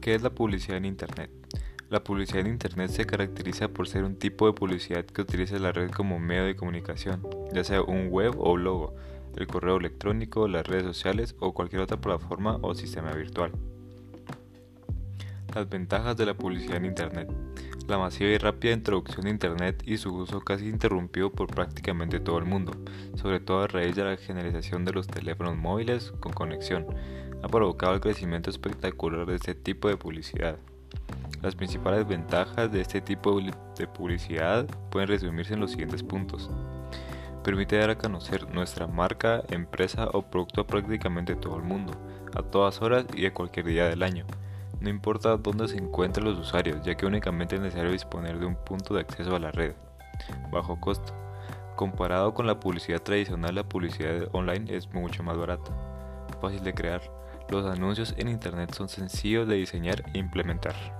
¿Qué es la publicidad en Internet? La publicidad en Internet se caracteriza por ser un tipo de publicidad que utiliza la red como medio de comunicación, ya sea un web o logo, el correo electrónico, las redes sociales o cualquier otra plataforma o sistema virtual. Las ventajas de la publicidad en Internet. La masiva y rápida introducción de Internet y su uso casi interrumpido por prácticamente todo el mundo, sobre todo a raíz de la generalización de los teléfonos móviles con conexión, ha provocado el crecimiento espectacular de este tipo de publicidad. Las principales ventajas de este tipo de publicidad pueden resumirse en los siguientes puntos. Permite dar a conocer nuestra marca, empresa o producto a prácticamente todo el mundo, a todas horas y a cualquier día del año no importa dónde se encuentren los usuarios, ya que únicamente es necesario disponer de un punto de acceso a la red. Bajo costo. Comparado con la publicidad tradicional, la publicidad online es mucho más barata. Fácil de crear. Los anuncios en Internet son sencillos de diseñar e implementar.